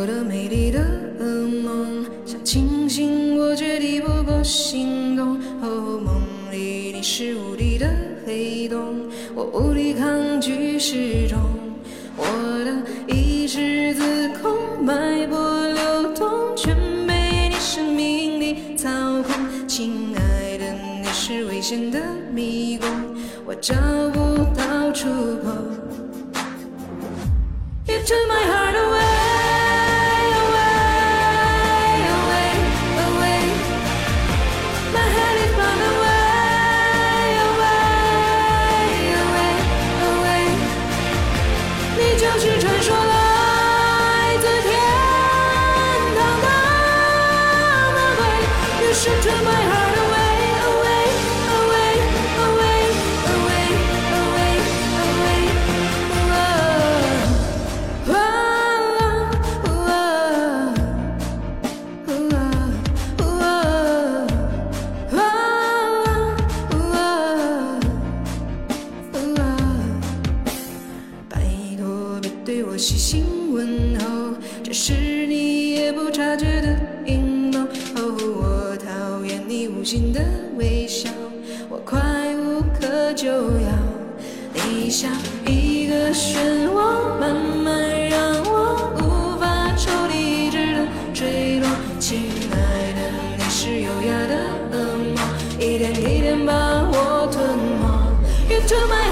我的美丽的梦，想清醒我绝地不过心动。哦，梦里你是无敌的黑洞，我无力抗拒失重。我的意识自控，脉搏流动，全被你生命力操控。亲爱的，你是危险的迷宫，我找不到出口。You took my heart away, 对我细心问候，这是你也不察觉的阴谋。哦，我讨厌你无心的微笑，我快无可救药。你像一个漩涡，慢慢让我无法抽离，一直的坠落。亲爱的，你是优雅的恶魔，一点一点把我吞没。You took my